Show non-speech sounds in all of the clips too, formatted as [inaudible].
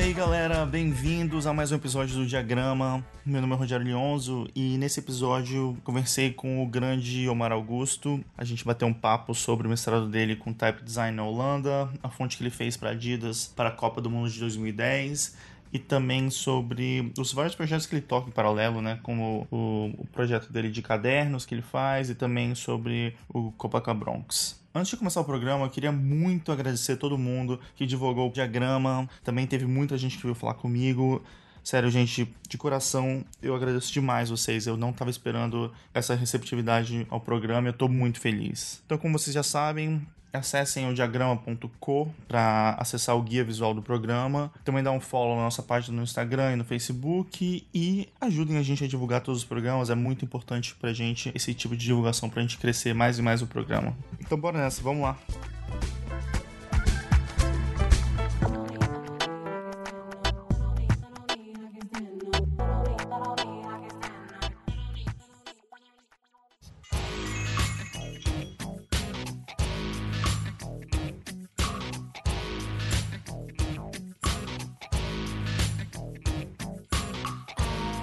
aí galera, bem-vindos a mais um episódio do Diagrama. Meu nome é Rogério Lionzo e nesse episódio conversei com o grande Omar Augusto. A gente bateu um papo sobre o mestrado dele com Type Design na Holanda, a fonte que ele fez para Adidas para a Copa do Mundo de 2010 e também sobre os vários projetos que ele toca em paralelo, né? Como o, o projeto dele de cadernos que ele faz e também sobre o Copacabana Bronx. Antes de começar o programa, eu queria muito agradecer todo mundo que divulgou o diagrama. Também teve muita gente que veio falar comigo. Sério, gente, de coração, eu agradeço demais vocês. Eu não estava esperando essa receptividade ao programa. Eu estou muito feliz. Então, como vocês já sabem, Acessem o diagrama.co para acessar o guia visual do programa. Também dá um follow na nossa página no Instagram e no Facebook e ajudem a gente a divulgar todos os programas. É muito importante para a gente esse tipo de divulgação para a gente crescer mais e mais o programa. Então bora nessa, vamos lá.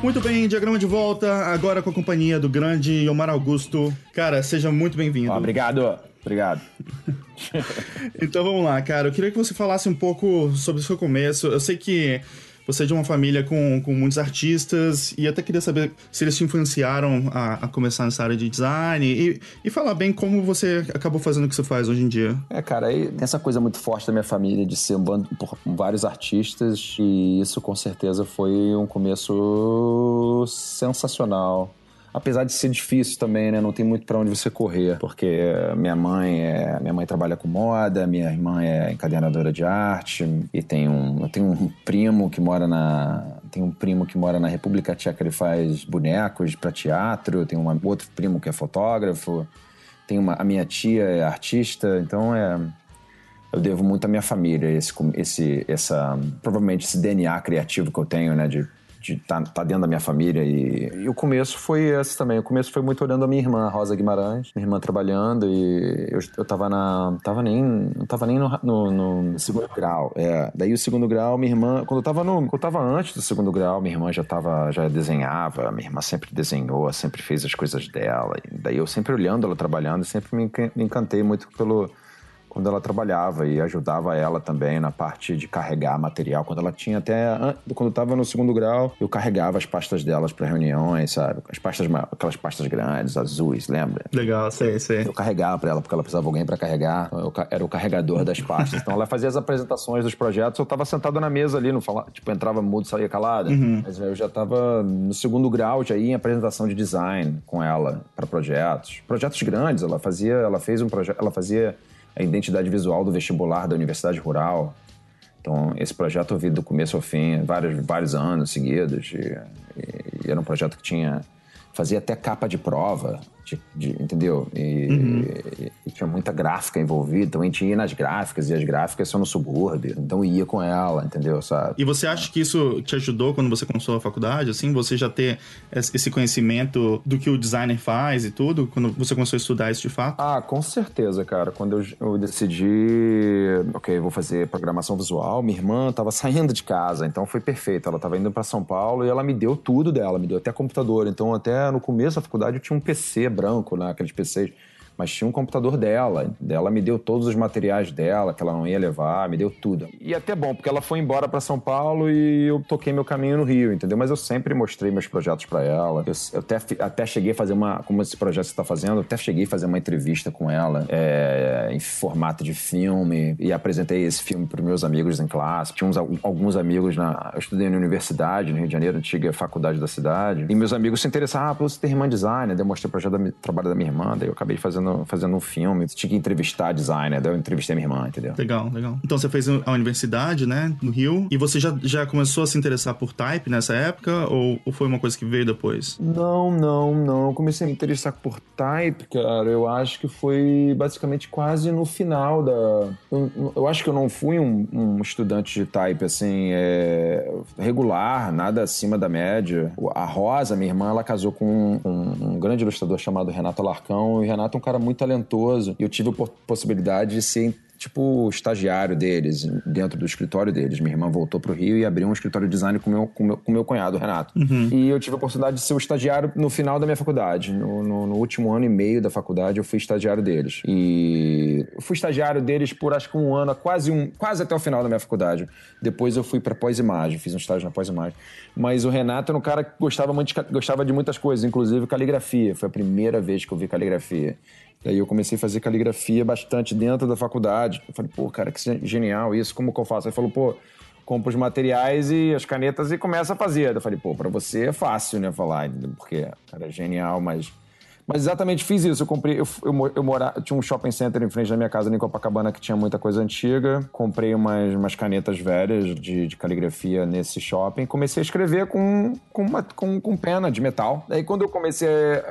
Muito bem, diagrama de volta, agora com a companhia do grande Omar Augusto. Cara, seja muito bem-vindo. obrigado, obrigado. [laughs] então vamos lá, cara. Eu queria que você falasse um pouco sobre o seu começo. Eu sei que você é de uma família com, com muitos artistas e até queria saber se eles te influenciaram a, a começar nessa área de design e, e falar bem como você acabou fazendo o que você faz hoje em dia. É, cara, aí tem essa coisa muito forte da minha família de ser um bando por vários artistas e isso com certeza foi um começo sensacional apesar de ser difícil também, né? Não tem muito para onde você correr, porque minha mãe é, minha mãe trabalha com moda, minha irmã é encadenadora de arte e tem um, eu tenho um primo que mora na tem um primo que mora na República Tcheca, ele faz bonecos para teatro, tem um outro primo que é fotógrafo, tem uma a minha tia é artista, então é eu devo muito à minha família esse esse essa provavelmente esse DNA criativo que eu tenho, né, de de estar tá, tá dentro da minha família. E, e, o começo foi esse também. O começo foi muito olhando a minha irmã, Rosa Guimarães, minha irmã trabalhando, e eu, eu tava na. Tava nem, não tava nem no, no, no, segundo grau. É. Daí o segundo grau, minha irmã. Quando eu tava no. Quando eu tava antes do segundo grau, minha irmã já tava, já desenhava, minha irmã sempre desenhou, sempre fez as coisas dela. Daí eu sempre olhando ela trabalhando, sempre me encantei muito pelo quando ela trabalhava e ajudava ela também na parte de carregar material. Quando ela tinha até. Quando estava no segundo grau, eu carregava as pastas delas para reuniões, sabe? As pastas, aquelas pastas grandes, azuis, lembra? Legal, sei, sei. Eu carregava para ela porque ela precisava de alguém para carregar. Eu era o carregador das pastas. Então ela fazia as apresentações dos projetos. Eu estava sentado na mesa ali, não falava, tipo, entrava mudo, saía calada. Uhum. Mas eu já estava no segundo grau, já ia em apresentação de design com ela para projetos. Projetos grandes, ela fazia, ela fez um projeto, ela fazia a identidade visual do vestibular da Universidade Rural. Então, esse projeto eu vi do começo ao fim, vários, vários anos seguidos. E, e, e era um projeto que tinha. fazia até capa de prova de, de, entendeu? E, uhum. e, e, tinha muita gráfica envolvida, então a gente ia nas gráficas, e as gráficas são no subúrbio, então ia com ela, entendeu? Sabe? E você acha que isso te ajudou quando você começou a faculdade, assim? Você já ter esse conhecimento do que o designer faz e tudo, quando você começou a estudar isso de fato? Ah, com certeza, cara. Quando eu, eu decidi, ok, vou fazer programação visual, minha irmã tava [laughs] saindo de casa, então foi perfeito. Ela tava indo para São Paulo e ela me deu tudo dela, me deu até computador. Então, até no começo da faculdade eu tinha um PC branco, né, aqueles PCs mas tinha um computador dela. Ela me deu todos os materiais dela que ela não ia levar, me deu tudo. E até bom, porque ela foi embora para São Paulo e eu toquei meu caminho no Rio, entendeu? Mas eu sempre mostrei meus projetos para ela. Eu, eu, até, até cheguei a fazer uma, como esse projeto você está fazendo, eu até cheguei a fazer uma entrevista com ela é, em formato de filme e apresentei esse filme para meus amigos em classe. Tinha uns, alguns amigos na, eu estudei na universidade no Rio de Janeiro, antiga faculdade da cidade, e meus amigos se interessaram, ah, você tem irmã designer, demonstrei o projeto da, trabalho da minha irmã, daí eu acabei fazendo fazendo, fazendo um filme, tinha que entrevistar designer, daí eu entrevistei minha irmã, entendeu? Legal, legal. Então você fez a universidade, né, no Rio, e você já, já começou a se interessar por type nessa época, ou, ou foi uma coisa que veio depois? Não, não, não. Eu comecei a me interessar por type, cara, eu acho que foi basicamente quase no final da... Eu, eu acho que eu não fui um, um estudante de type, assim, é, regular, nada acima da média. A Rosa, minha irmã, ela casou com um, um grande ilustrador chamado Renato Alarcão, e Renato é um cara muito talentoso. E eu tive a possibilidade de ser tipo estagiário deles, dentro do escritório deles. Minha irmã voltou pro Rio e abriu um escritório de design com meu, com meu, com meu cunhado, Renato. Uhum. E eu tive a oportunidade de ser o estagiário no final da minha faculdade. No, no, no, último ano e meio da faculdade, eu fui estagiário deles. E eu fui estagiário deles por acho que um ano, quase, um, quase até o final da minha faculdade. Depois eu fui para pós-imagem, fiz um estágio na pós-imagem. Mas o Renato era um cara que gostava, muito gostava de muitas coisas, inclusive caligrafia. Foi a primeira vez que eu vi caligrafia. Daí eu comecei a fazer caligrafia bastante dentro da faculdade. Eu falei, pô, cara, que genial isso, como que eu faço? Ele falou, pô, compra os materiais e as canetas e começa a fazer. Eu falei, pô, pra você é fácil, né, falar, porque, é genial, mas mas exatamente fiz isso. Eu comprei. Eu, eu, eu tinha um shopping center em frente da minha casa em Copacabana que tinha muita coisa antiga. Comprei umas, umas canetas velhas de, de caligrafia nesse shopping. Comecei a escrever com, com, uma, com, com pena de metal. Daí quando eu comecei,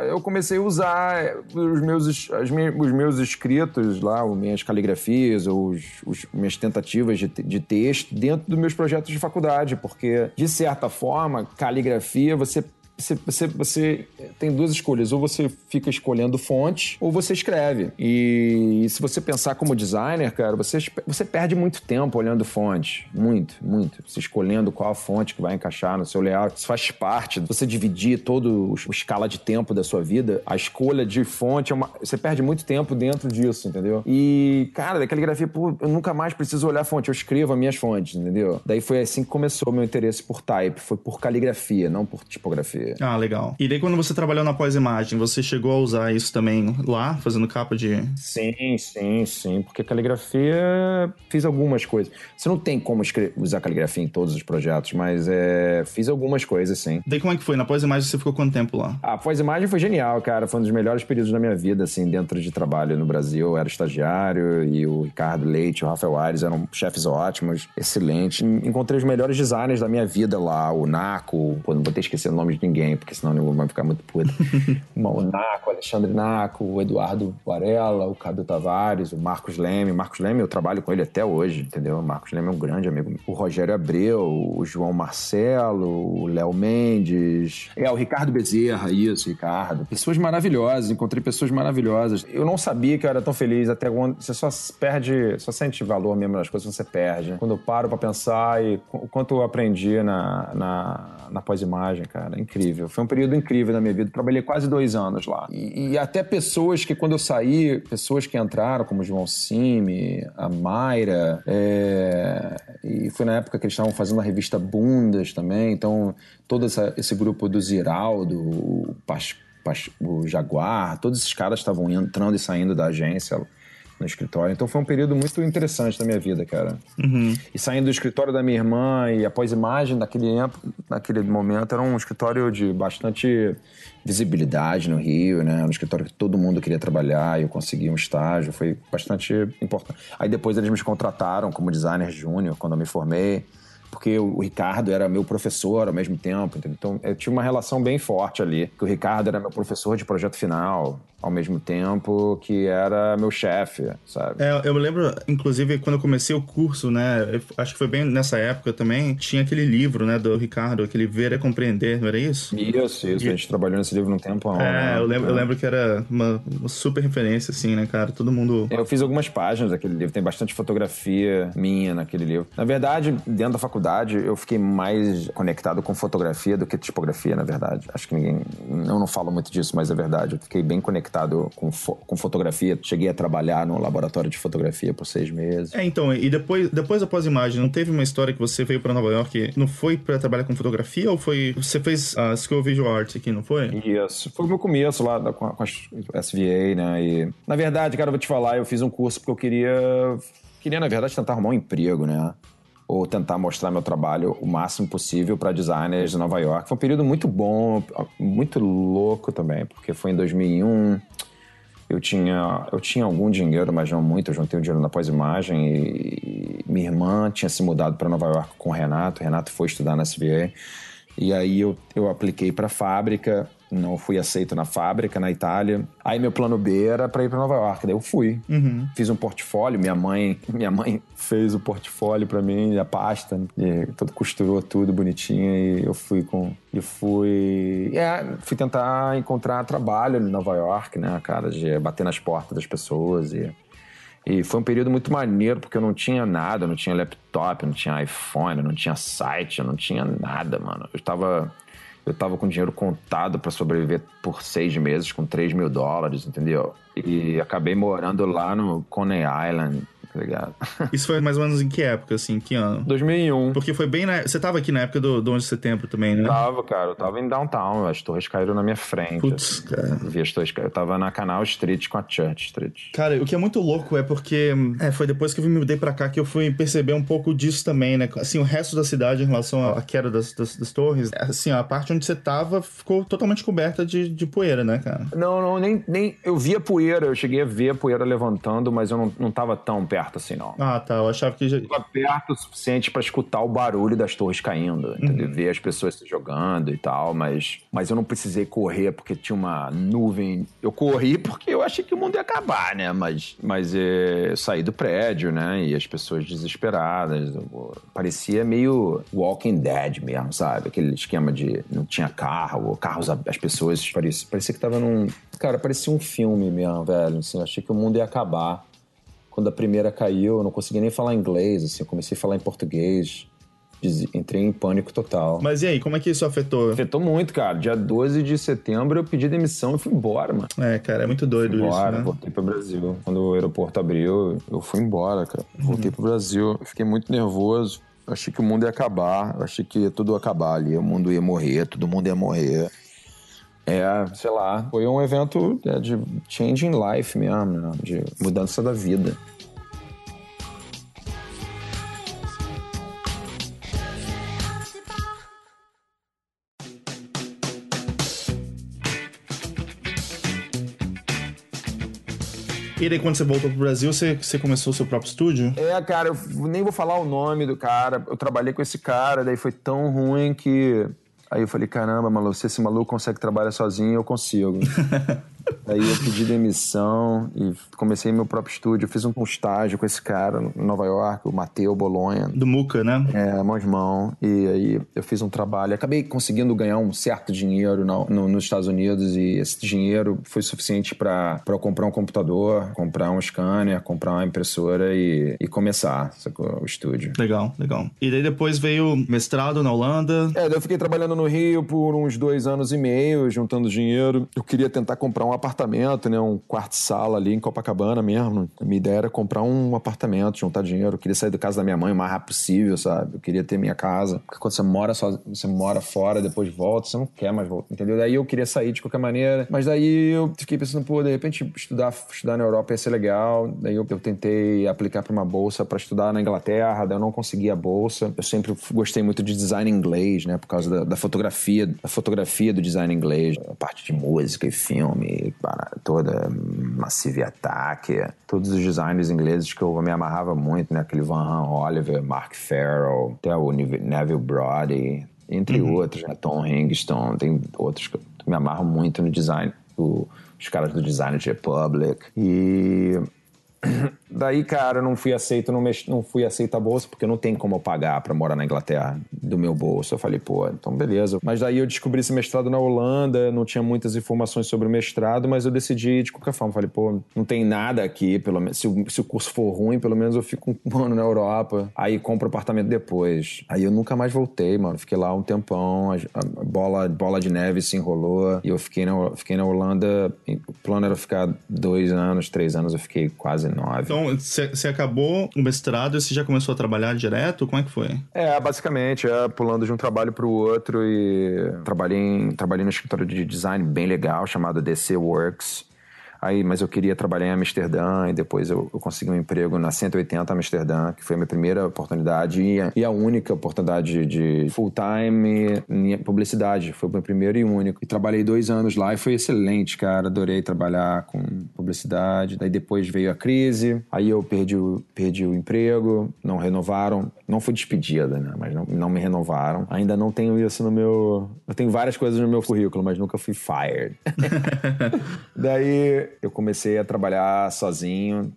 eu comecei a usar os meus, as minhas, os meus escritos lá, as minhas caligrafias, os, os minhas tentativas de, de texto dentro dos meus projetos de faculdade, porque de certa forma, caligrafia você você, você, você, tem duas escolhas. Ou você fica escolhendo fonte, ou você escreve. E, e, se você pensar como designer, cara, você, você perde muito tempo olhando fonte. Muito, muito. Você escolhendo qual a fonte que vai encaixar no seu layout. Isso faz parte. Você dividir todo o escala de tempo da sua vida, a escolha de fonte, é uma, você perde muito tempo dentro disso, entendeu? E, cara, da caligrafia, pô, eu nunca mais preciso olhar fonte. Eu escrevo as minhas fontes, entendeu? Daí foi assim que começou o meu interesse por type. Foi por caligrafia, não por tipografia. Ah, legal. E daí quando você trabalhou na pós-imagem, você chegou a usar isso também lá, fazendo capa de... Sim, sim, sim. Porque caligrafia, fiz algumas coisas. Você não tem como usar caligrafia em todos os projetos, mas é, fiz algumas coisas, sim. Daí como é que foi? Na pós-imagem você ficou quanto tempo lá? A pós-imagem foi genial, cara. Foi um dos melhores períodos da minha vida, assim, dentro de trabalho no Brasil. Eu era estagiário e o Ricardo Leite, o Rafael Aires eram chefes ótimos, excelentes. Encontrei os melhores designers da minha vida lá. O Naco, pô, não vou ter esquecido o nome de ninguém ninguém, porque senão ninguém vai ficar muito puto. [laughs] o Naco, o Alexandre Naco, o Eduardo Varela, o Cadu Tavares, o Marcos Leme. Marcos Leme, eu trabalho com ele até hoje, entendeu? O Marcos Leme é um grande amigo. O Rogério Abreu, o João Marcelo, o Léo Mendes. É, o Ricardo Bezerra, isso, Ricardo. Pessoas maravilhosas, encontrei pessoas maravilhosas. Eu não sabia que eu era tão feliz até quando você só perde, só sente valor mesmo das coisas, você perde. Quando eu paro pra pensar e o quanto eu aprendi na, na, na pós-imagem, cara, é incrível Foi um período incrível na minha vida. Trabalhei quase dois anos lá. E, e até pessoas que, quando eu saí, pessoas que entraram, como o João Cime, a Mayra, é... e foi na época que eles estavam fazendo a revista Bundas também. Então, todo essa, esse grupo do Ziraldo, o, Pas, Pas, o Jaguar, todos esses caras estavam entrando e saindo da agência no escritório. Então foi um período muito interessante da minha vida, cara. Uhum. E saindo do escritório da minha irmã e após imagem naquele, naquele momento era um escritório de bastante visibilidade no Rio, né? Um escritório que todo mundo queria trabalhar e eu consegui um estágio, foi bastante importante. Aí depois eles me contrataram como designer júnior quando eu me formei porque o Ricardo era meu professor ao mesmo tempo, entendeu? então eu tinha uma relação bem forte ali, que o Ricardo era meu professor de projeto final, ao mesmo tempo que era meu chefe, sabe? É, eu lembro, inclusive, quando eu comecei o curso, né? acho que foi bem nessa época também, tinha aquele livro, né, do Ricardo, aquele Ver é Compreender, não era isso? Isso, isso. E... A gente trabalhou nesse livro um tempo. É, né? eu, lembro, eu lembro que era uma, uma, super referência, assim, né, cara? Todo mundo. Eu fiz algumas páginas daquele livro, tem bastante fotografia minha naquele livro. Na verdade, dentro da faculdade, eu fiquei mais conectado com fotografia do que tipografia, na verdade. Acho que ninguém. Eu não falo muito disso, mas é verdade. Eu fiquei bem conectado conectado com, fo com fotografia. Cheguei a trabalhar no laboratório de fotografia por seis meses. É, então, e depois, depois da pós-imagem, não teve uma história que você veio para Nova York, não foi para trabalhar com fotografia ou foi. Você fez a School of Visual Arts aqui, não foi? Isso. Foi o meu começo lá da, com, a, com a SVA, né? E, na verdade, cara, eu vou te falar, eu fiz um curso porque eu queria. Queria, na verdade, tentar arrumar um emprego, né? Ou tentar mostrar meu trabalho o máximo possível para designers de Nova York. Foi um período muito bom, muito louco também, porque foi em 2001. Eu tinha, eu tinha algum dinheiro, mas não muito. Eu juntei o dinheiro na pós-imagem e, minha irmã tinha se mudado para Nova York com o Renato. O Renato foi estudar na SVA. E aí eu, eu apliquei para a fábrica não fui aceito na fábrica, na Itália. Aí meu plano B era para ir para Nova York. Daí eu fui. Uhum. Fiz um portfólio. Minha mãe, [laughs] minha mãe fez o portfólio para mim, a pasta, e todo costurou tudo bonitinho e eu fui com e fui, é, fui tentar encontrar trabalho em Nova York, né, cara, de bater nas portas das pessoas e E foi um período muito maneiro, porque eu não tinha nada, não tinha laptop, não tinha iPhone, não tinha site, não tinha nada, mano. Eu tava, eu tava com dinheiro contado para sobreviver por seis meses, com 3 mil dólares, entendeu? E acabei morando lá no Coney Island, tá ligado? Isso foi mais ou menos em que época, assim, que ano? 2001. Porque foi bem na... Você tava aqui na época do, do 11 de setembro também, né? Tava, cara. Eu tava em downtown. As torres caíram na minha frente. Putz, cara. Vi as torres Eu tava na Canal Street com a Church Street. Cara, o que é muito louco é porque... É, foi depois que eu me mudei pra cá que eu fui perceber um pouco disso também, né? Assim, o resto da cidade em relação à queda das, das, das torres, assim, a parte onde você tava ficou totalmente coberta de, de poeira, né, cara? Não, não, nem, nem... Eu via poeira. Eu cheguei a ver a poeira levantando, mas eu não, não tava tão perto assim, não. Ah, tá. Eu achava que já... Tava perto o suficiente pra escutar o barulho das torres caindo, entendeu? Ver as pessoas se jogando e tal, mas, mas eu não precisei correr porque tinha uma nuvem. Eu corri porque eu achei que o mundo ia acabar, né? Mas, mas é, eu saí do prédio, né? E as pessoas desesperadas. parecia meio Walking Dead mesmo, sabe? Aquele esquema de não tinha carro, carros, as pessoas. Parecia, parecia que tava num. Cara, parecia um filme mesmo, velho. Assim, eu achei que o mundo ia acabar quando a primeira caiu, eu não conseguia nem falar inglês, assim, eu comecei a falar em português. Entrei em pânico total. Mas e aí, como é que isso afetou? Afetou muito, cara. Dia 12 de setembro eu pedi demissão e fui embora, mano. É, cara, é muito doido Fui isso, embora, né? voltei pro Brasil. Quando o aeroporto abriu, eu fui embora, cara. Voltei pro Brasil. Eu Fiquei muito nervoso. Eu achei que o mundo ia acabar. Eu achei que ia tudo acabar ali. O mundo ia morrer, todo mundo ia morrer. É, sei lá. Foi um evento é, de changing life mesmo, né? de mudança da vida. E daí, quando você voltou pro Brasil, você, você começou o seu próprio estúdio? É, cara, eu nem vou falar o nome do cara. Eu trabalhei com esse cara, daí foi tão ruim que. Aí eu falei, caramba, maluco, se esse maluco consegue trabalhar sozinho, eu consigo. [laughs] Aí eu pedi demissão e comecei meu próprio estúdio. Eu fiz um estágio com esse cara em Nova York, o Mateu Bolonha. Do Muca, né? É, mãos mão. E aí eu fiz um trabalho. Acabei conseguindo ganhar um certo dinheiro na- no- nos Estados Unidos e esse dinheiro foi suficiente para eu comprar um computador, comprar um scanner, comprar uma impressora e, e começar sacou? o estúdio. Legal, legal. E daí depois veio mestrado na Holanda. É, daí eu fiquei trabalhando no Rio por uns dois anos e meio, juntando dinheiro. Eu queria tentar comprar um apartamento, né? Um quarto-sala ali em Copacabana mesmo. A minha ideia era comprar um apartamento, juntar dinheiro. Eu queria sair da casa da minha mãe o mais rápido possível, sabe? Eu queria ter minha casa. Porque quando você mora só, você mora fora, depois volta, você não quer mais voltar, entendeu? Daí eu queria sair de qualquer maneira. Mas daí eu fiquei pensando, pô, de repente estudar, estudar na Europa ia ser legal. Daí eu, eu tentei aplicar para uma bolsa para estudar na Inglaterra, daí eu não consegui a bolsa. Eu sempre gostei muito de design inglês, né? Por causa da, da fotografia, da fotografia do design inglês, a parte de música e filme, para toda Massive Attack, todos os designers ingleses que eu me amarrava muito, né? Aquele Van Han Oliver, Mark Farrell, até o Neville Brody, entre outros, né? Tom Hingston, tem outros que eu me amarro muito no design, o- os caras do Design Republic. E [clears throat] Daí, cara, não fui aceito, não, mex... não fui aceito a bolsa, porque não tem como eu pagar pra morar na Inglaterra do meu bolso. Eu falei, pô, então beleza. Mas daí eu descobri esse mestrado na Holanda, não tinha muitas informações sobre o mestrado, mas eu decidi de qualquer forma. Falei, pô, não tem nada aqui, pelo menos. Se o, se o curso for ruim, pelo menos eu fico um [laughs] ano na Europa. Aí compro apartamento depois. Aí eu nunca mais voltei, mano. Fiquei lá um tempão, a, a bola, bola de neve se enrolou e eu fiquei na, fiquei na Holanda. O plano era ficar dois anos, três anos, eu fiquei quase nove. Então, você acabou o mestrado e você já começou a trabalhar direto? Como é que foi? É, basicamente, é pulando de um trabalho para o outro e trabalhei, em, trabalhei no escritório de design bem legal chamado DC Works. Aí, mas eu queria trabalhar em Amsterdã e depois eu, eu consegui um emprego na 180 Amsterdã, que foi a minha primeira oportunidade e a, e a única oportunidade de full-time em publicidade. Foi o meu primeiro e único. E trabalhei dois anos lá e foi excelente, cara. Adorei trabalhar com publicidade. Daí depois veio a crise, aí eu perdi o, perdi o emprego, não renovaram. Não fui despedida, né? Mas não, não me renovaram. Ainda não tenho isso no meu. Eu tenho várias coisas no meu currículo, mas nunca fui fired. [laughs] Daí eu comecei a trabalhar sozinho.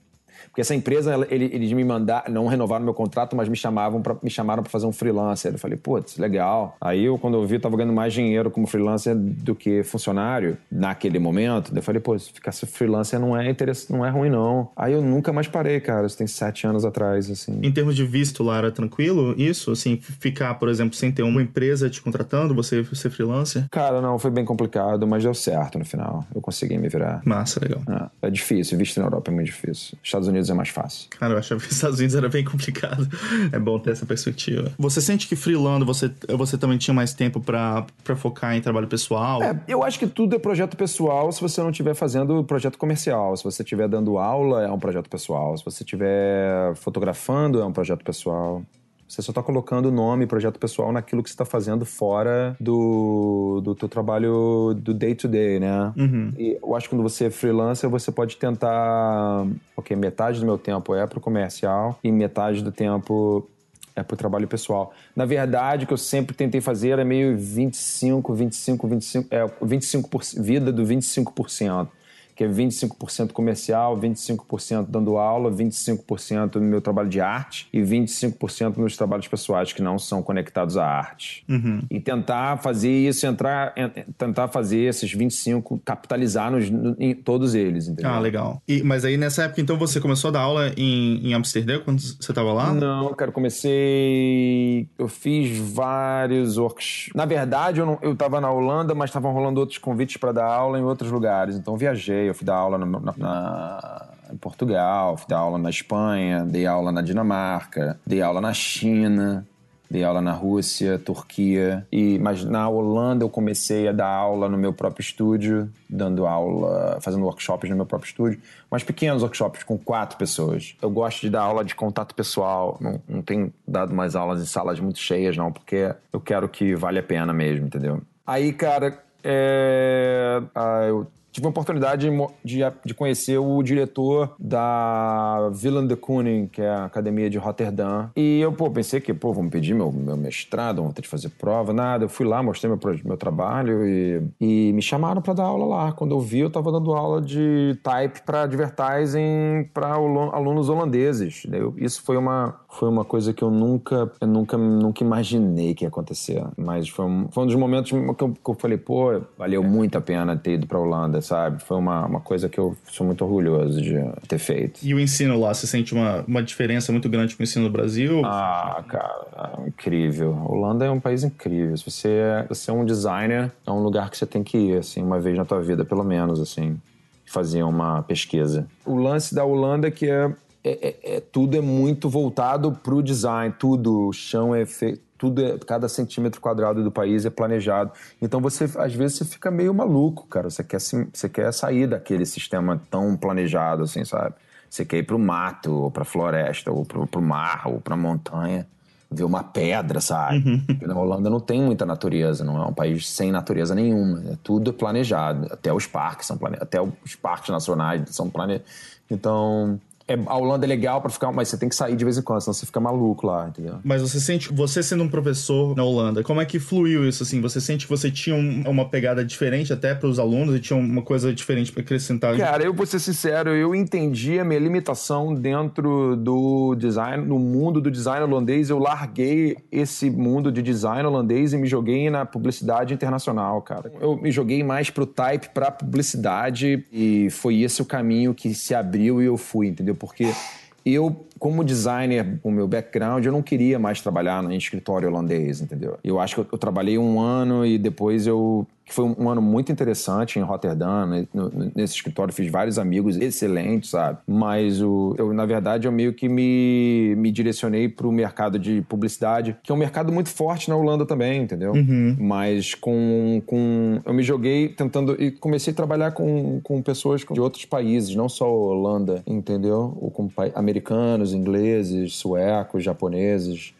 Porque essa empresa, ele, eles me mandaram, não renovaram meu contrato, mas me chamavam pra, me chamaram para fazer um freelancer. Eu falei, putz, legal. Aí eu, quando eu vi, eu tava ganhando mais dinheiro como freelancer do que funcionário naquele momento. Eu falei, pô, ficar freelancer não é interesse, não é ruim, não. Aí eu nunca mais parei, cara. Isso tem sete anos atrás, assim. Em termos de visto lá, era tranquilo isso? Assim, ficar, por exemplo, sem ter uma empresa te contratando, você ser freelancer? Cara, não, foi bem complicado, mas deu certo no final. Eu consegui me virar. Massa, legal. É, é difícil, visto na Europa é muito difícil. Estados Unidos é mais fácil. Cara, eu achava que os Estados Unidos era bem complicado. [laughs] É bom ter essa perspectiva. Você sente que freelando você, você também tinha mais tempo para focar em trabalho pessoal? É, eu acho que tudo é projeto pessoal se você não estiver fazendo projeto comercial. Se você estiver dando aula, é um projeto pessoal. Se você estiver fotografando, é um projeto pessoal. Você só está colocando o nome, projeto pessoal, naquilo que você está fazendo fora do, do teu trabalho do day-to-day, -day, né? Uhum. E eu acho que quando você é freelancer, você pode tentar... Ok, metade do meu tempo é para o comercial e metade do tempo é para o trabalho pessoal. Na verdade, o que eu sempre tentei fazer era meio 25, 25, 25, é, 25%, vida do 25% que é 25% comercial, 25% dando aula, 25% no meu trabalho de arte e 25% nos trabalhos pessoais que não são conectados à arte. Uhum. E tentar fazer isso, entrar, tentar fazer esses 25, capitalizar nos, em todos eles, entendeu? Ah, legal. E, mas aí nessa época, então, você começou a dar aula em, em Amsterdã quando você estava lá? Não, cara, comecei... Eu fiz vários workshops. Na verdade, eu, não, eu tava na Holanda, mas estavam rolando outros convites para dar aula em outros lugares. Então, viajei eu fui dar aula na, na, em Portugal, fui dar aula na Espanha, dei aula na Dinamarca, dei aula na China, dei aula na Rússia, Turquia. E, mas na Holanda eu comecei a dar aula no meu próprio estúdio, dando aula, fazendo workshops no meu próprio estúdio, mas pequenos workshops com quatro pessoas. Eu gosto de dar aula de contato pessoal, não, não tenho dado mais aulas em salas muito cheias, não, porque eu quero que vale a pena mesmo, entendeu? Aí, cara, é... ah, eu tive a oportunidade de, de, conhecer o diretor da Willem de Kooning, que é a academia de Rotterdam. E eu, pô, pensei que, pô, vamos pedir meu, meu mestrado, vamos ter de fazer prova, nada. Eu fui lá, mostrei meu, meu trabalho e, e me chamaram para dar aula lá. Quando eu vi, eu tava dando aula de type para advertising para alunos holandeses. Isso foi uma, foi uma coisa que eu nunca, eu nunca, nunca imaginei que ia acontecer. Mas foi um, foi um dos momentos que eu, que eu falei, pô, valeu muito a pena ter ido para Holanda sabe? Foi uma, uma coisa que eu sou muito orgulhoso de ter feito. E o ensino lá, você sente uma, uma diferença muito grande com o ensino no Brasil? Ah, cara, é incrível. A Holanda é um país incrível. Se você, é, você é um designer, é um lugar que você tem que ir, assim, uma vez na tua vida, pelo menos, assim, fazer uma pesquisa. O lance da Holanda é que é, é, é, é tudo é muito voltado para o design, tudo, o chão é feito tudo é, cada centímetro quadrado do país é planejado. Então você às vezes você fica meio maluco, cara. Você quer, você quer sair daquele sistema tão planejado, assim, sabe? Você quer ir pro mato, ou pra floresta, ou pro, pro mar, ou pra montanha, ver uma pedra, sabe? Uhum. Na Holanda não tem muita natureza, não é um país sem natureza nenhuma. É tudo planejado. Até os parques são planejados, até os parques nacionais são planejados. Então, é, a Holanda é legal para ficar, mas você tem que sair de vez em quando, senão você fica maluco lá, entendeu? Mas você sente, você sendo um professor na Holanda, como é que fluiu isso assim? Você sente que você tinha um, uma pegada diferente até para os alunos e tinha uma coisa diferente para acrescentar? Cara, eu vou ser sincero, eu entendi a minha limitação dentro do design, no mundo do design holandês. Eu larguei esse mundo de design holandês e me joguei na publicidade internacional, cara. Eu me joguei mais pro type, pra publicidade e foi esse o caminho que se abriu e eu fui, entendeu? Porque eu, como designer, o meu background, eu não queria mais trabalhar em escritório holandês, entendeu? Eu acho que eu, eu trabalhei um ano e depois eu que foi um ano muito interessante em Rotterdam. Né? Nesse escritório fiz vários amigos excelentes, sabe? Mas o, eu, na verdade, eu meio que me, me direcionei para o mercado de publicidade, que é um mercado muito forte na Holanda também, entendeu? Uhum. Mas com, com. Eu me joguei tentando. E comecei a trabalhar com, com pessoas de outros países, não só Holanda, entendeu? Ou com americanos, ingleses, suecos, japoneses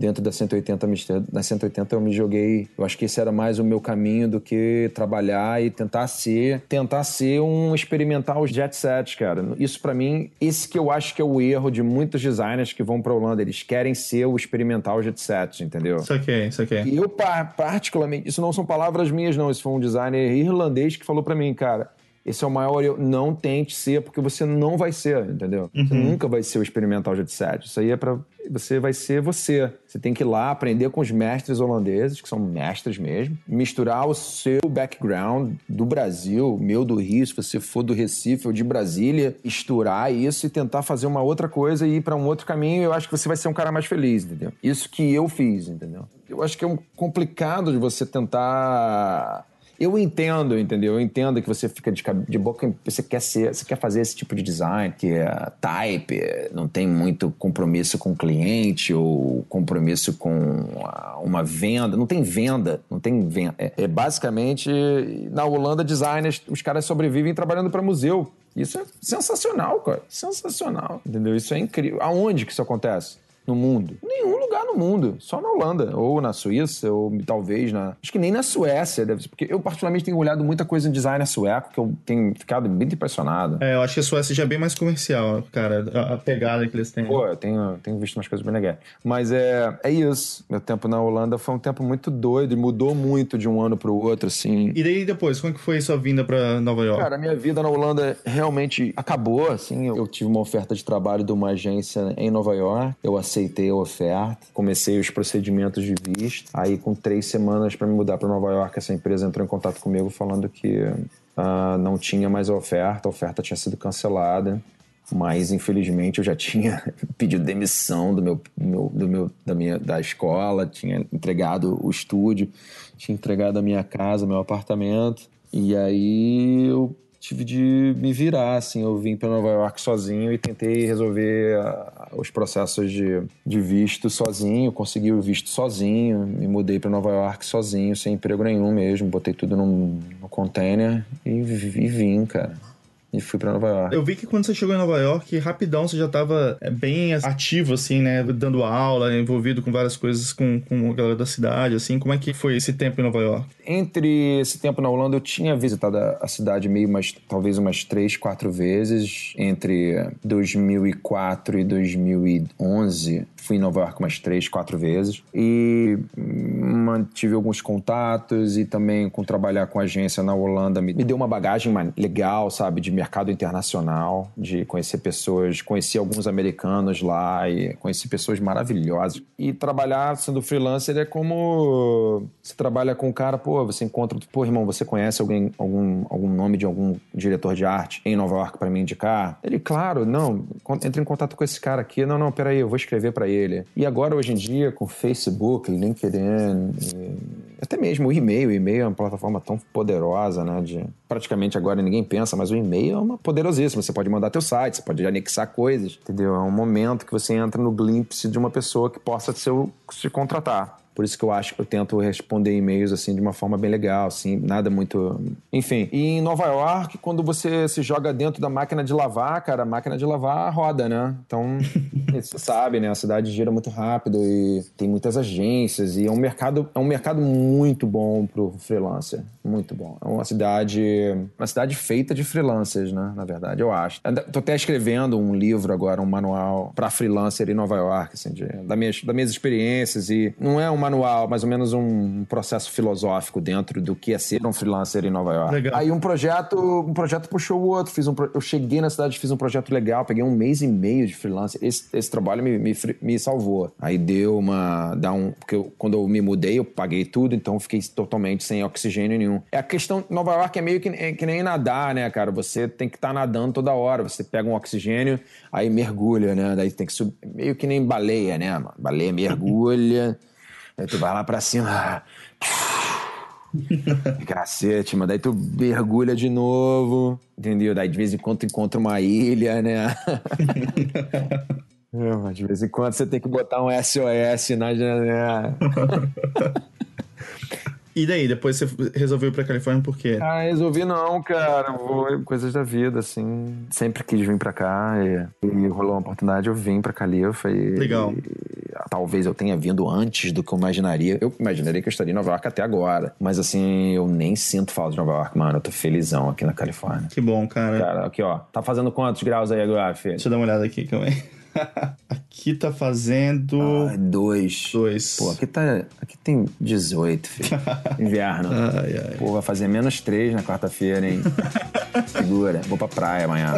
dentro da 180 na 180 eu me joguei eu acho que esse era mais o meu caminho do que trabalhar e tentar ser tentar ser um experimentar os jet sets cara. Isso para mim esse que eu acho que é o erro de muitos designers que vão para Holanda. Eles querem ser o experimental jet sets entendeu? Isso aqui isso aqui. E eu particularmente isso não são palavras minhas não. Isso foi um designer irlandês que falou para mim cara esse é o maior eu. Não tente ser, porque você não vai ser, entendeu? Uhum. Você nunca vai ser o experimental jet set. Isso aí é para Você vai ser você. Você tem que ir lá aprender com os mestres holandeses, que são mestres mesmo, misturar o seu background do Brasil, meu do Rio, se você for do Recife ou de Brasília, misturar isso e tentar fazer uma outra coisa e ir para um outro caminho. Eu acho que você vai ser um cara mais feliz, entendeu? Isso que eu fiz, entendeu? Eu acho que é um complicado de você tentar eu entendo, entendeu? Eu entendo que você fica de, de boca, você quer ser, você quer fazer esse tipo de design, que é type, não tem muito compromisso com o cliente ou compromisso com uma venda, não tem venda, não tem venda. É, é basicamente na Holanda designers, os caras sobrevivem trabalhando para museu. Isso é sensacional, cara. Sensacional, entendeu? Isso é incrível. Aonde que isso acontece? No mundo? Nenhum lugar no mundo. Só na Holanda, ou na Suíça, ou talvez na. Acho que nem na Suécia, deve ser. Porque eu, particularmente, tenho olhado muita coisa em design sueco que eu tenho ficado muito impressionado. É, eu acho que a Suécia já é bem mais comercial, cara, a, pegada que eles têm. Pô, eu tenho, tenho visto umas coisas bem legais. Mas é, é isso. Meu tempo na Holanda foi um tempo muito doido e mudou muito de um ano pro outro, assim. E daí depois, como que foi sua vinda para Nova York? Cara, a minha vida na Holanda realmente acabou, assim. Eu tive uma oferta de trabalho de uma agência em Nova York. Eu aceitei a oferta, comecei os procedimentos de visto. Aí, com três semanas para me mudar para Nova York, essa empresa entrou em contato comigo falando que uh, não tinha mais a oferta, a oferta tinha sido cancelada. Mas infelizmente eu já tinha [laughs] pedido demissão do meu, do meu, da minha da escola, tinha entregado o estúdio, tinha entregado a minha casa, meu apartamento. E aí eu tive de me virar, assim. Eu vim para Nova York sozinho e tentei resolver uh, os processos de, de visto sozinho. Consegui o visto sozinho, me mudei para Nova York sozinho, sem emprego nenhum mesmo. Botei tudo num, no container e, e vim, cara e fui para Nova York. Eu vi que quando você chegou em Nova York, rapidão você já estava é, bem ativo, assim, né? Dando aula, envolvido com várias coisas com, com a galera da cidade, assim. Como é que foi esse tempo em Nova York? Entre esse tempo na Holanda, eu tinha visitado a cidade meio, mais, talvez umas três, quatro vezes. Entre 2004 e 2011, fui em Nova York umas três, quatro vezes. E mantive alguns contatos e também com trabalhar com agência na Holanda me, me deu uma bagagem legal, sabe? De mercado internacional, de conhecer pessoas, conheci alguns americanos lá e conheci pessoas maravilhosas. E trabalhar sendo freelancer é como você trabalha com um cara, pô, você encontra, pô, irmão, você conhece alguém, algum, algum nome de algum diretor de arte em Nova York para me indicar? Ele, claro, não, entre em contato com esse cara aqui. Não, não, peraí, eu vou escrever para ele. E agora, hoje em dia, com Facebook, LinkedIn, até mesmo o e-mail, o e-mail é uma plataforma tão poderosa, né? De, praticamente agora ninguém pensa, mas o e-mail é uma poderosíssima. Você pode mandar teu site, você pode anexar coisas, entendeu? É um momento que você entra no glimpse de uma pessoa que possa te, te contratar. Por isso que eu acho que eu tento responder e-mails assim de uma forma bem legal, assim, nada muito. Enfim. E em Nova York, quando você se joga dentro da máquina de lavar, cara, a máquina de lavar roda, né? Então, [laughs] você sabe, né? A cidade gira muito rápido e tem muitas agências e é um mercado, é um mercado muito bom pro freelancer. Muito bom. É uma cidade. Uma cidade feita de freelancers, né? Na verdade, eu acho. Tô até escrevendo um livro agora, um manual para freelancer em Nova York, assim, de, das, minhas, das minhas experiências. E não é um manual, mais ou menos um processo filosófico dentro do que é ser um freelancer em Nova York. Legal. Aí um projeto, um projeto puxou o outro. Fiz um, eu cheguei na cidade, fiz um projeto legal, peguei um mês e meio de freelancer. Esse, esse trabalho me, me, me salvou. Aí deu uma. Dá um, porque eu, quando eu me mudei, eu paguei tudo, então fiquei totalmente sem oxigênio nenhum. É a questão. Nova York é meio que, é, que nem nadar, né, cara? Você tem que estar tá nadando toda hora. Você pega um oxigênio, aí mergulha, né? Daí tem que subir. Meio que nem baleia, né, mano? Baleia mergulha. Aí tu vai lá pra cima. [laughs] Cacete, mano. Daí tu mergulha de novo, entendeu? Daí de vez em quando tu encontra uma ilha, né? [laughs] é, de vez em quando você tem que botar um SOS na janela. [laughs] E daí, depois você resolveu ir pra Califórnia por quê? Ah, resolvi não, cara. Vou, coisas da vida, assim. Sempre quis vir pra cá e, e rolou uma oportunidade, eu vim pra Califa e. Legal. E, talvez eu tenha vindo antes do que eu imaginaria. Eu imaginaria que eu estaria em Nova York até agora. Mas assim, eu nem sinto falta de Nova York, mano. Eu tô felizão aqui na Califórnia. Que bom, cara. Cara, aqui, ó. Tá fazendo quantos graus aí agora, filho? Deixa eu dar uma olhada aqui, calma aí. [laughs] aqui tá fazendo. Ah, dois. Dois. Pô, aqui tá. Aqui tem 18, filho. [laughs] Inverno. Ai, ai. Pô, vai fazer menos três na quarta-feira, hein? [laughs] Segura. Vou pra praia amanhã.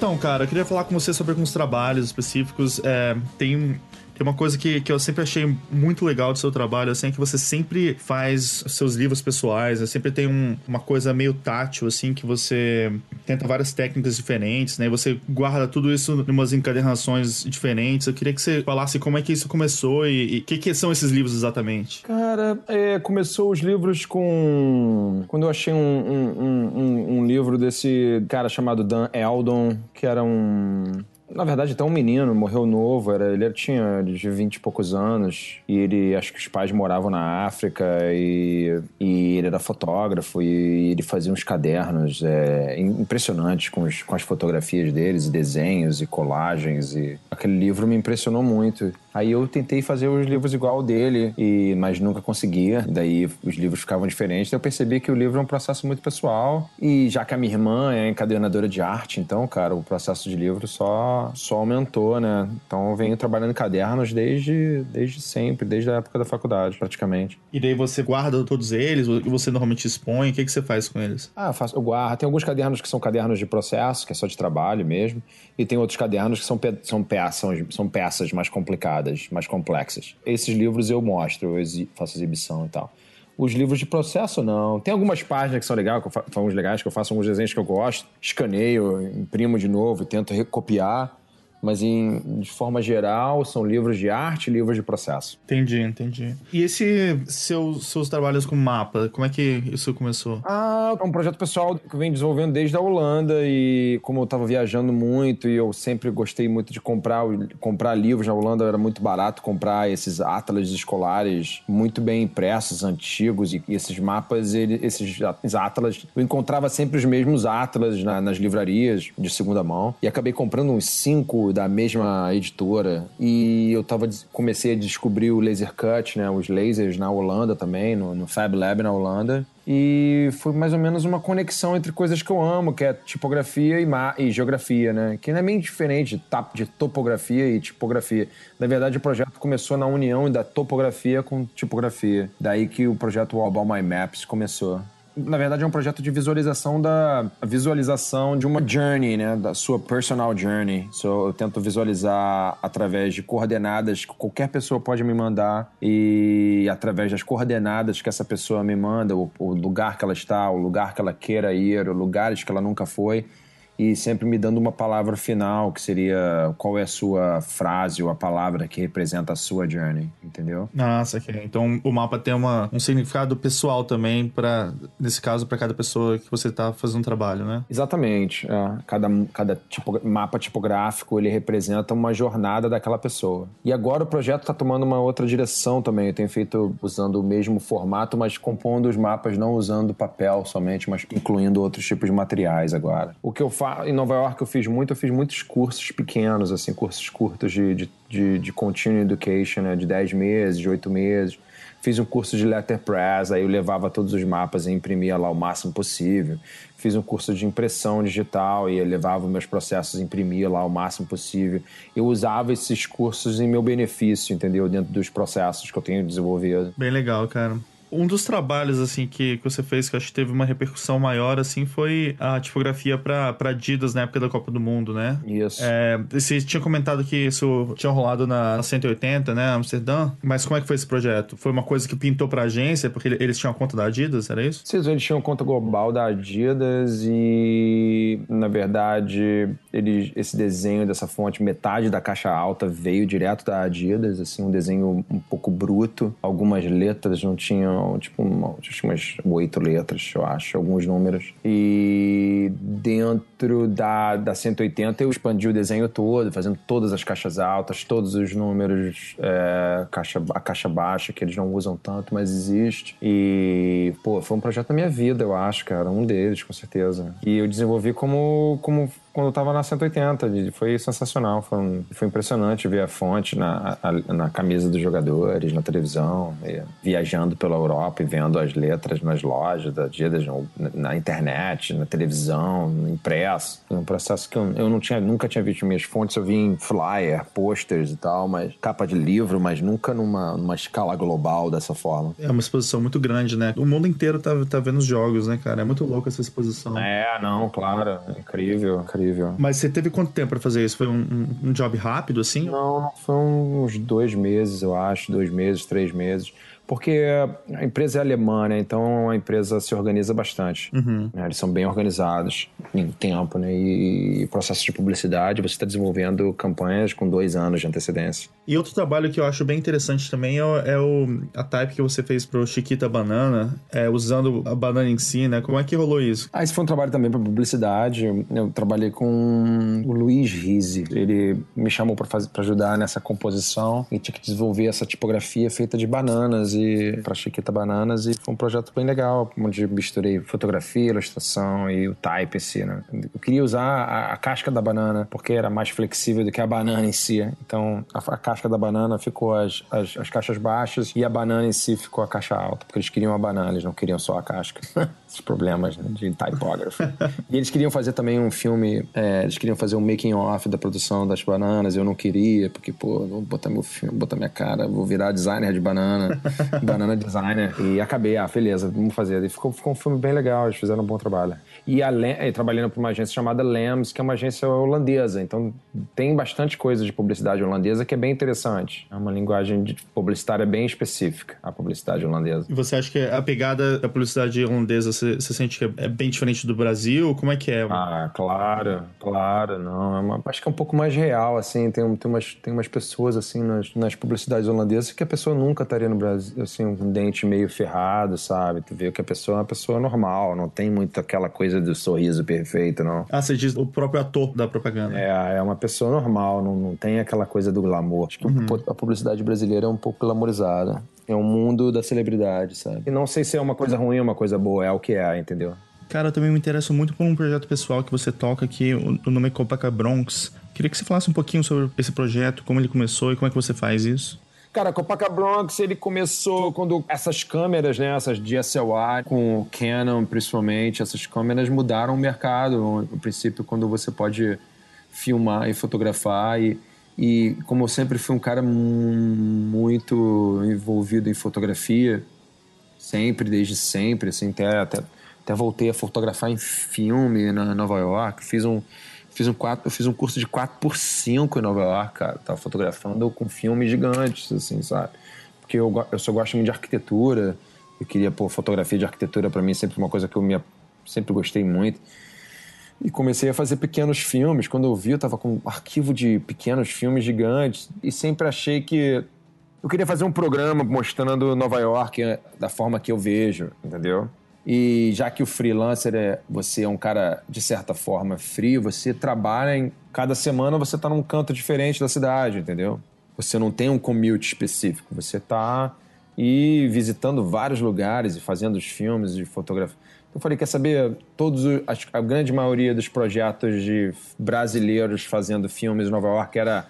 Então, cara, eu queria falar com você sobre alguns trabalhos específicos. É, tem tem uma coisa que, que eu sempre achei muito legal do seu trabalho, assim, é que você sempre faz seus livros pessoais, né? sempre tem um, uma coisa meio tátil, assim, que você tenta várias técnicas diferentes, né? E você guarda tudo isso em umas encadernações diferentes. Eu queria que você falasse como é que isso começou e o que, que são esses livros exatamente. Cara, é, começou os livros com... Quando eu achei um, um, um, um livro desse cara chamado Dan Eldon, que era um na verdade, até um menino morreu novo, era, ele tinha de 20 e poucos anos, e ele, acho que os pais moravam na África, e, e ele era fotógrafo, e ele fazia uns cadernos é, impressionantes com, os, com as fotografias deles, e desenhos, e colagens, e aquele livro me impressionou muito. Aí eu tentei fazer os livros igual dele, e, mas nunca conseguia. Daí os livros ficavam diferentes. Eu percebi que o livro é um processo muito pessoal. E já que a minha irmã é encadernadora de arte, então, cara, o processo de livro só, só aumentou, né? Então eu venho trabalhando em cadernos desde, desde sempre, desde a época da faculdade, praticamente. E daí você guarda todos eles? E você normalmente expõe? O que, que você faz com eles? Ah, eu, faço, eu guardo. Tem alguns cadernos que são cadernos de processo, que é só de trabalho mesmo. E tem outros cadernos que são, pe são, peças, são peças mais complicadas mais complexas. Esses livros eu mostro, eu faço exibição e tal. Os livros de processo, não. Tem algumas páginas que são legais, que eu faço, legais, que eu faço alguns desenhos que eu gosto, escaneio, imprimo de novo, tento recopiar mas em, de forma geral são livros de arte, livros de processo. Entendi, entendi. E esse seu, seus trabalhos com mapa, como é que isso começou? Ah, é um projeto pessoal que venho desenvolvendo desde a Holanda e como eu estava viajando muito e eu sempre gostei muito de comprar, comprar livros na Holanda, era muito barato comprar esses atlas escolares muito bem impressos, antigos e, esses mapas, ele, esses, esses atlas, eu encontrava sempre os mesmos atlas na, nas livrarias de segunda mão e acabei comprando uns cinco da mesma editora. E eu tava, comecei a descobrir o laser cut, né? Os lasers na Holanda também, no, no Fab Lab na Holanda. E foi mais ou menos uma conexão entre coisas que eu amo, que é tipografia e, e geografia, né? Que não é bem diferente de, topografia e tipografia. Na verdade, o projeto começou na união da topografia com tipografia. Daí que o projeto All About My Maps começou na verdade, é um projeto de visualização da visualização de uma journey, né? Da sua personal journey. So, eu tento visualizar através de coordenadas que qualquer pessoa pode me mandar e através das coordenadas que essa pessoa me manda, o, o lugar que ela está, o lugar que ela queira ir, lugares que ela nunca foi e sempre me dando uma palavra final, que seria qual é a sua frase ou a palavra que representa a sua journey, entendeu? Nossa, ok. Então o mapa tem uma, um significado pessoal também, para nesse caso, para cada pessoa que você está fazendo um trabalho, né? Exatamente. É. Cada, cada tipo, mapa tipográfico ele representa uma jornada daquela pessoa. E agora o projeto está tomando uma outra direção também. Eu tenho feito usando o mesmo formato, mas compondo os mapas não usando papel somente, mas incluindo outros tipos de materiais agora. O que eu faço em Nova York eu fiz muito, eu fiz muitos cursos pequenos, assim, cursos curtos de, de, de, de continuing education, né, de 10 meses, de 8 meses. Fiz um curso de letterpress, aí eu levava todos os mapas e imprimia lá o máximo possível. Fiz um curso de impressão digital e levava meus processos e imprimia lá o máximo possível. Eu usava esses cursos em meu benefício, entendeu? Dentro dos processos que eu tenho desenvolvido. Bem legal, cara. Um dos trabalhos, assim, que, que você fez que eu acho que teve uma repercussão maior, assim, foi a tipografia pra, pra Adidas na época da Copa do Mundo, né? Isso. É, você tinha comentado que isso tinha rolado na 180, né, Amsterdã, mas como é que foi esse projeto? Foi uma coisa que pintou pra agência, porque eles tinham conta da Adidas, era isso? Sim, eles tinham conta global da Adidas e, na verdade, eles, esse desenho dessa fonte, metade da caixa alta veio direto da Adidas, assim, um desenho um pouco bruto. Algumas letras não tinham tipo uma, umas oito letras, eu acho, alguns números. E dentro da, da 180 eu expandi o desenho todo, fazendo todas as caixas altas, todos os números, é, caixa, a caixa baixa, que eles não usam tanto, mas existe. E, pô, foi um projeto da minha vida, eu acho, cara, um deles, com certeza. E eu desenvolvi como, como quando eu tava na 180. Foi sensacional. Foi, um, foi impressionante ver a fonte na, a, na camisa dos jogadores, na televisão, viajando pela Europa e vendo as letras nas lojas da Adidas, na internet, na televisão, no impresso. Foi um processo que eu, eu não tinha, nunca tinha visto minhas fontes. Eu vi em flyer, posters e tal, mas capa de livro, mas nunca numa, numa escala global dessa forma. É uma exposição muito grande, né? O mundo inteiro tá, tá vendo os jogos, né, cara? É muito louco essa exposição. É, não, claro. Incrível, incrível Mas você teve quanto tempo para fazer isso? Foi um, um, job rápido, assim? Não, foi uns dois meses, eu acho, dois meses, três meses porque a empresa é alemã, né? Então a empresa se organiza bastante. Uhum. Né? Eles são bem organizados em tempo, né? E, processo de publicidade, você está desenvolvendo campanhas com dois anos de antecedência. E outro trabalho que eu acho bem interessante também é o, é o a type que você fez pro Chiquita Banana, é, usando a banana em si, né? Como é que rolou isso? Ah, esse foi um trabalho também para publicidade. Eu trabalhei com o Luiz Rizzi. Ele me chamou para ajudar nessa composição e tinha que desenvolver essa tipografia feita de bananas para Chiquita Bananas e foi um projeto bem legal, onde misturei fotografia, ilustração e o type em si, né? Eu queria usar a, a, casca da banana porque era mais flexível do que a banana em si. Então a, a casca da banana ficou as, as, as, caixas baixas e a banana em si ficou a caixa alta, porque eles queriam a banana, eles não queriam só a casca. [laughs] Esses problemas né, de typography. e eles queriam fazer também um filme, é, eles queriam fazer um making off da produção das bananas, eu não queria, porque, pô, vou botar meu filme, botar minha cara, vou virar designer de banana. [laughs] Banana Designer. E acabei, ah, beleza, vamos fazer. E ficou, ficou um filme bem legal, eles fizeram um bom trabalho. E além, trabalhando para uma agência chamada Lambs, que é uma agência holandesa. Então tem bastante coisa de publicidade holandesa que é bem interessante. É uma linguagem de publicitária bem específica, a publicidade holandesa. E você acha que a pegada da publicidade holandesa, você, você sente que é bem diferente do Brasil? Como é que é? Ah, claro, claro, não. É uma, acho que é um pouco mais real, assim. Tem, tem, umas, tem umas pessoas, assim, nas, nas publicidades holandesas que a pessoa nunca estaria no Brasil, assim, um dente meio ferrado, sabe? Tu vê que a pessoa é uma pessoa normal, não tem muito aquela coisa do sorriso perfeito, não. Ah, você diz o próprio ator da propaganda. É, é uma pessoa normal, não, não tem aquela coisa do glamour. Acho que uhum. a publicidade brasileira é um pouco glamorizada. É um mundo da celebridade, sabe? E não sei se é uma coisa ruim ou uma coisa boa, é o que é, entendeu? Cara, eu também me interesso muito por um projeto pessoal que você toca aqui, o nome é Copaca Bronx. Queria que você falasse um pouquinho sobre esse projeto, como ele começou e como é que você faz isso. Cara, Copaca Bronx, ele começou quando essas câmeras, né, essas DSLR, com Canon principalmente, essas câmeras mudaram o mercado. No princípio, quando você pode filmar e fotografar e, e como eu sempre fui um cara muito envolvido em fotografia, sempre, desde sempre, assim, até, até, até voltei a fotografar em filme na Nova York, fiz um Fiz um, 4, eu fiz um curso de 4x5 em Nova York, cara. Tava fotografando com filmes gigantes, assim, sabe? Porque eu, eu só gosto muito de arquitetura. Eu queria, pô, fotografia de arquitetura para mim é sempre uma coisa que eu me, sempre gostei muito. E comecei a fazer pequenos filmes. Quando eu vi, eu tava com um arquivo de pequenos filmes gigantes. E sempre achei que eu queria fazer um programa mostrando Nova York eh, da forma que eu vejo, entendeu? E já que o freelancer é você é um cara de certa forma frio, você trabalha em cada semana você está num canto diferente da cidade, entendeu? Você não tem um commute específico, você está e visitando vários lugares e fazendo os filmes de fotografia. Eu falei, quer saber? Todos a grande maioria dos projetos de brasileiros fazendo filmes em Nova York era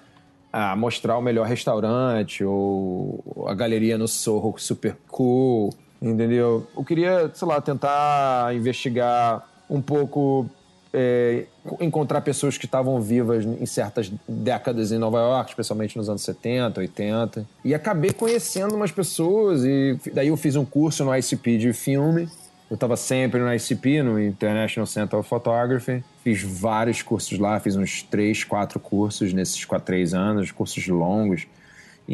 a mostrar o melhor restaurante ou a galeria no Sorro super cool entendeu? Eu queria, sei lá, tentar investigar um pouco, é, encontrar pessoas que estavam vivas em certas décadas em Nova York, especialmente nos anos 70, 80. E acabei conhecendo umas pessoas e daí eu fiz um curso no ICP de filme. Eu estava sempre no ICP, no International Center of Photography. Fiz vários cursos lá, fiz uns três, quatro cursos nesses três anos, cursos longos.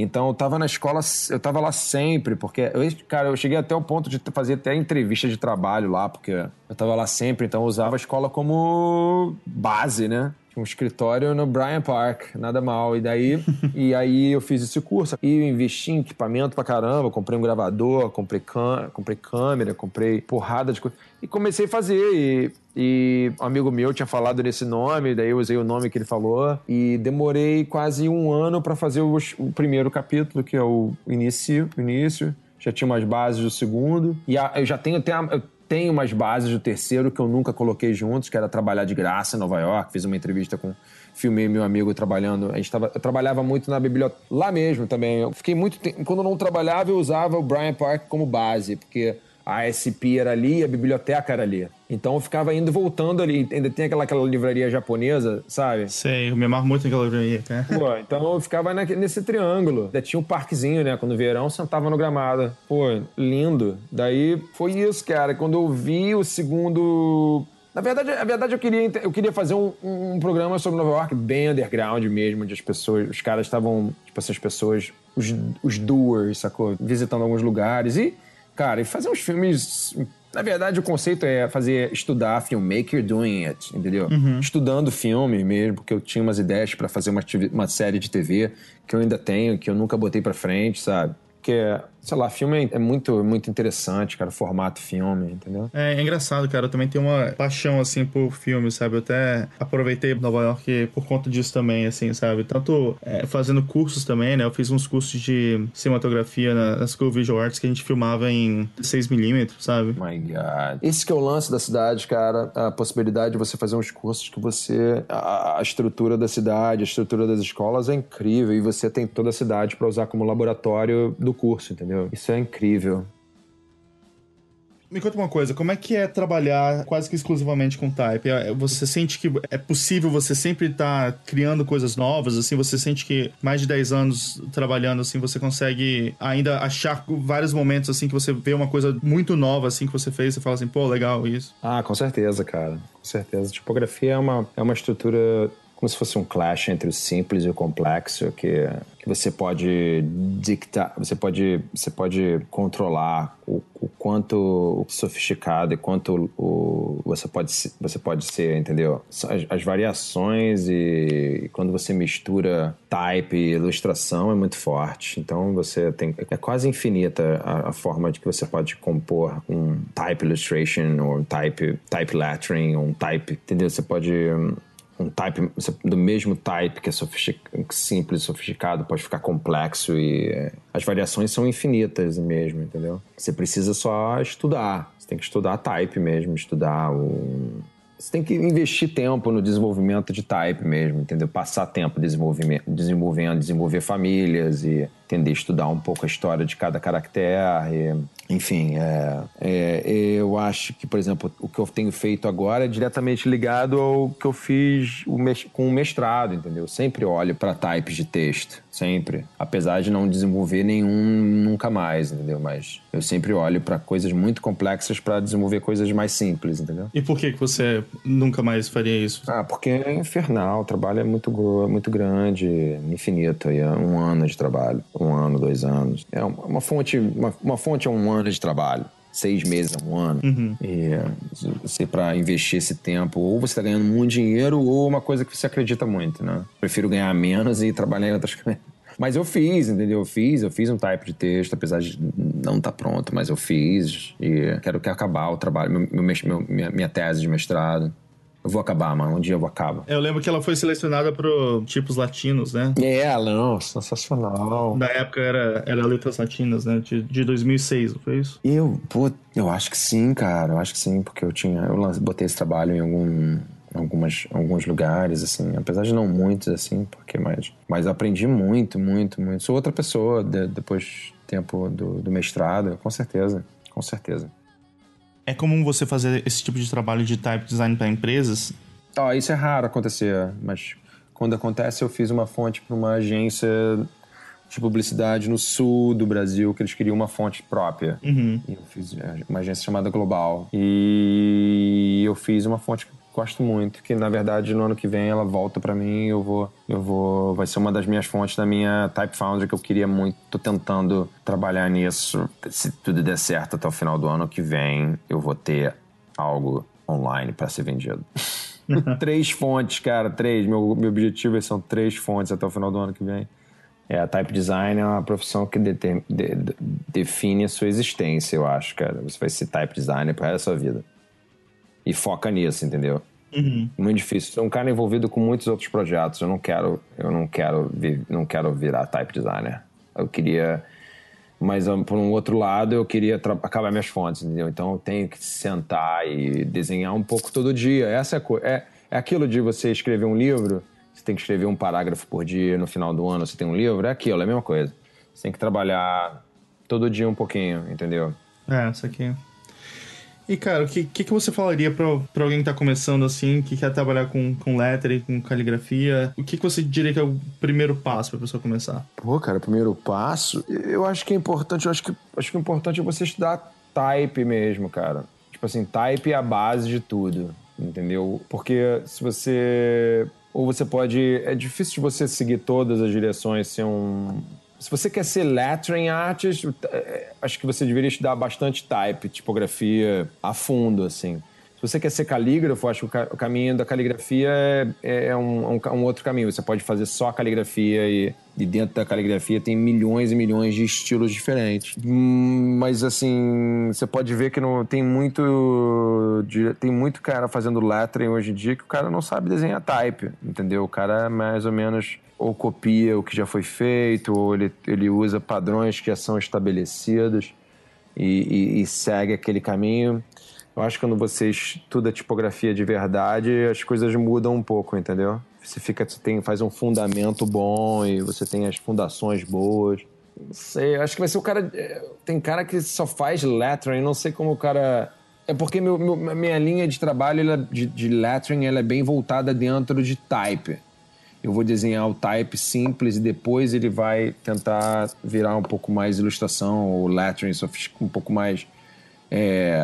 Então eu tava na escola, eu tava lá sempre, porque, eu, cara, eu cheguei até o ponto de fazer até entrevista de trabalho lá, porque eu tava lá sempre, então eu usava a escola como base, né? um escritório no Bryant Park, nada mal. E daí, [laughs] e aí eu fiz esse curso e investi em equipamento pra caramba, comprei um gravador, comprei, comprei câmera, comprei porrada de coisa. E comecei a fazer. E, e um amigo meu tinha falado nesse nome, daí eu usei o nome que ele falou. E demorei quase um ano para fazer o, o, primeiro capítulo, que é o início. Início. Já tinha umas bases do segundo. E a, eu já tenho até. Tenho umas bases do terceiro que eu nunca coloquei juntos, que era trabalhar de graça em Nova York. Fiz uma entrevista com filmei meu amigo trabalhando. A gente tava, eu trabalhava muito na biblioteca. Lá mesmo também. Eu fiquei muito tempo. Quando eu não trabalhava, eu usava o Brian Park como base, porque a SP era ali, a biblioteca era ali. Então eu ficava indo e voltando ali. Ainda tem aquela, aquela livraria japonesa, sabe? Sei, eu me amarro muito naquela livraria. Pô, então eu ficava nesse triângulo. Ainda tinha um parquezinho, né? Quando verão sentava no gramado. Pô, lindo. Daí foi isso, cara. Quando eu vi o segundo na verdade, a verdade eu queria, eu queria fazer um, um, programa sobre Nova York bem underground mesmo, onde as pessoas, os caras estavam, tipo, essas pessoas, os, os doers, sacou? Visitando alguns lugares e Cara, e fazer uns filmes. Na verdade, o conceito é fazer estudar filmmaker doing it, entendeu? Uhum. Estudando filme mesmo, porque eu tinha umas ideias para fazer uma, uma série de TV que eu ainda tenho, que eu nunca botei para frente, sabe? Porque sei lá, filme é muito, muito interessante, cara, formato filme, entendeu? É, é, engraçado, cara. Eu também tenho uma paixão, assim, por filme, sabe? Eu até aproveitei Nova York por conta disso também, assim, sabe? Tanto é, fazendo cursos também, né? Eu fiz uns cursos de cinematografia na, na School of Visual Arts que a gente filmava em 6mm, sabe? My God. Esse que é o lance da cidade, cara. A possibilidade de você fazer uns cursos que você... A, a estrutura da cidade, a estrutura das escolas é incrível e você tem toda a cidade para usar como laboratório do curso, entendeu? Isso é incrível. Me conta uma coisa, como é que é trabalhar quase que exclusivamente com type? É, você sente que é possível você sempre estar tá criando coisas novas, assim, você sente que mais de 10 anos trabalhando, assim, você consegue ainda achar vários momentos, assim, que você vê uma coisa muito nova, assim, que você fez e fala assim, pô, legal isso. Ah, com certeza, cara, com certeza. Tipografia é uma, é uma estrutura como se fosse um clash entre o simples e o complexo, que, que você pode dictar, você pode, você pode controlar o, o quanto sofisticado e quanto o, você, pode, você pode ser, entendeu? As, as variações e, e, quando você mistura type e ilustração é muito forte. Então você tem. É quase infinita a, a forma de que você pode compor um type illustration ou um type, type lettering, ou um type. Entendeu? Você pode um type do mesmo type que é simples, sofisticado, pode ficar complexo e é, as variações são infinitas mesmo, entendeu? Você precisa só estudar. Você tem que estudar type mesmo, estudar o você tem que investir tempo no desenvolvimento de type mesmo, entendeu? Passar tempo desenvolvendo, desenvolver famílias e entender, estudar um pouco a história de cada caractere. Enfim, é, é, eu acho que, por exemplo, o que eu tenho feito agora é diretamente ligado ao que eu fiz com o mestrado, entendeu? Eu sempre olho para types de texto, sempre. Apesar de não desenvolver nenhum nunca mais, entendeu? Mas eu sempre olho para coisas muito complexas para desenvolver coisas mais simples, entendeu? E por que, que você nunca mais faria isso? Ah, porque é infernal. O trabalho é muito, muito grande, infinito. E é um ano de trabalho um ano, dois anos. É uma fonte, uma, uma fonte é um ano de trabalho seis meses a um ano. Uhum. E você, para investir esse tempo, ou você está ganhando muito dinheiro, ou uma coisa que você acredita muito, né? Prefiro ganhar menos e trabalhar em outras [laughs] coisas. Mas eu fiz, entendeu? Eu fiz, eu fiz um type de texto, apesar de não estar tá pronto, mas eu fiz. E quero que acabar o trabalho, meu, meu, minha, minha tese de mestrado. Eu vou acabar, mano. Um dia eu vou acabar. Eu lembro que ela foi selecionada pro tipos latinos, né? É, não, sensacional. Na época era, era letras latinas, né? De, de 2006, não foi isso? Eu, pô, eu acho que sim, cara. Eu acho que sim, porque eu tinha. Eu botei esse trabalho em algum. Algumas, alguns lugares, assim, apesar de não muitos, assim, porque mais. Mas aprendi muito, muito, muito. Sou outra pessoa de, depois tempo do, do mestrado, com certeza, com certeza. É comum você fazer esse tipo de trabalho de type design para empresas? Oh, isso é raro acontecer, mas quando acontece eu fiz uma fonte para uma agência de publicidade no sul do Brasil que eles queriam uma fonte própria. Uhum. eu fiz é, uma agência chamada Global. E eu fiz uma fonte gosto muito, que na verdade no ano que vem ela volta para mim, eu vou, eu vou, vai ser uma das minhas fontes da minha Type Foundry que eu queria muito, tô tentando trabalhar nisso. Se tudo der certo até o final do ano que vem, eu vou ter algo online para ser vendido. [laughs] três fontes, cara, três. Meu, meu objetivo é são três fontes até o final do ano que vem. É, a type design é uma profissão que de, de, define a sua existência, eu acho, cara. Você vai ser type designer pro resto da sua vida. E foca nisso, entendeu? Uhum. Muito difícil. Sou um cara envolvido com muitos outros projetos. Eu não quero, eu não quero, não quero virar type designer. Eu queria, mas por um outro lado, eu queria acabar minhas fontes, entendeu? Então eu tenho que sentar e desenhar um pouco todo dia. Essa é, é, é aquilo de você escrever um livro você tem que escrever um parágrafo por dia, no final do ano você tem um livro, é aquilo, é a mesma coisa. Você tem que trabalhar todo dia um pouquinho, entendeu? É, isso aqui. E, cara, o que, que, você falaria pra alguém que tá começando assim, que quer trabalhar com, com lettering, com caligrafia? O que, que você diria que é o primeiro passo pra pessoa começar? Pô, cara, o primeiro passo, eu acho que é importante, eu acho que, acho que o importante é você estudar type mesmo, cara. Tipo assim, type é a base de tudo, entendeu? Porque se você ou você pode. É difícil de você seguir todas as direções, ser um. Se você quer ser lettering artist, é, acho que você deveria estudar bastante type, tipografia a fundo, assim. Se você quer ser calígrafo, acho que o caminho da caligrafia é, é, é um, um, um, outro caminho. Você pode fazer só caligrafia e, e, dentro da caligrafia tem milhões e milhões de estilos diferentes. Hum, mas assim, você pode ver que não, tem muito tem muito cara fazendo lettering hoje em dia que o cara não sabe desenhar type, entendeu? O cara mais ou menos ou copia o que já foi feito, ou ele, ele usa padrões que já são estabelecidos e, e, e segue aquele caminho. Eu acho que quando você estuda tipografia de verdade, as coisas mudam um pouco, entendeu? Você fica, você tem, faz um fundamento bom e você tem as fundações boas. Não sei, acho que vai ser o cara. É, tem cara que só faz lettering, não sei como o cara. É porque meu, meu, minha linha de trabalho ela, de, de lettering ela é bem voltada dentro de type. Eu vou desenhar o type simples e depois ele vai tentar virar um pouco mais ilustração ou lettering, um pouco mais é,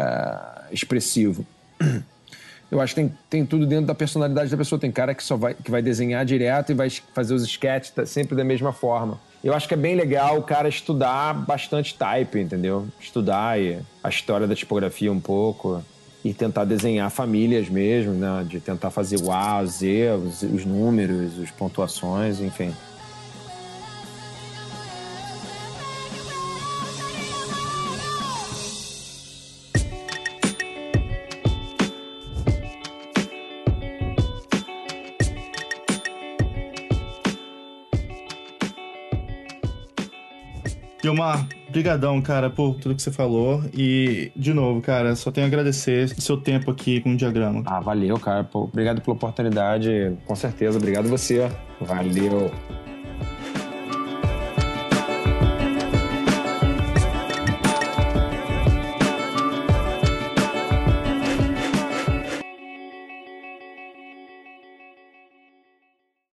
expressivo. [clears throat] Eu acho que tem, tem tudo dentro da personalidade da pessoa. Tem cara que só vai, que vai desenhar direto e vai fazer os sketches sempre da mesma forma. Eu acho que é bem legal o cara estudar bastante type, entendeu? Estudar a história da tipografia um pouco e tentar desenhar famílias mesmo, né? De tentar fazer o A, o Z, os, os números, as pontuações, enfim. Gilmar, brigadão, cara, por tudo que você falou. E, de novo, cara, só tenho a agradecer o seu tempo aqui com o diagrama. Ah, valeu, cara. Pô, obrigado pela oportunidade. Com certeza. Obrigado você. Valeu.